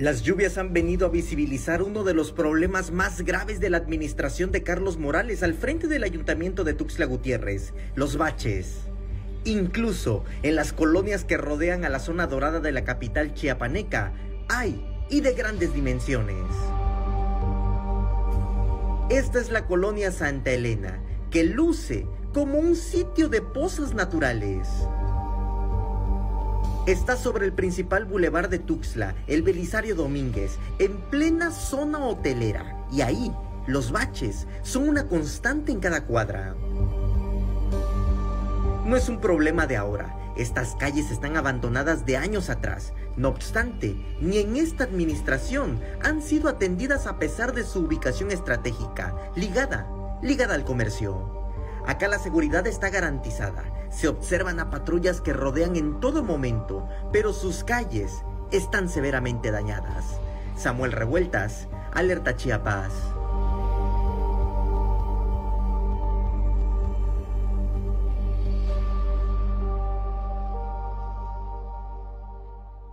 Las lluvias han venido a visibilizar uno de los problemas más graves de la administración de Carlos Morales al frente del ayuntamiento de Tuxtla Gutiérrez, los baches. Incluso en las colonias que rodean a la zona dorada de la capital chiapaneca hay y de grandes dimensiones. Esta es la colonia Santa Elena, que luce como un sitio de pozas naturales. Está sobre el principal bulevar de Tuxtla, el Belisario Domínguez, en plena zona hotelera. Y ahí, los baches son una constante en cada cuadra. No es un problema de ahora. Estas calles están abandonadas de años atrás. No obstante, ni en esta administración han sido atendidas a pesar de su ubicación estratégica, ligada, ligada al comercio. Acá la seguridad está garantizada. Se observan a patrullas que rodean en todo momento, pero sus calles están severamente dañadas. Samuel Revueltas, Alerta Chiapas.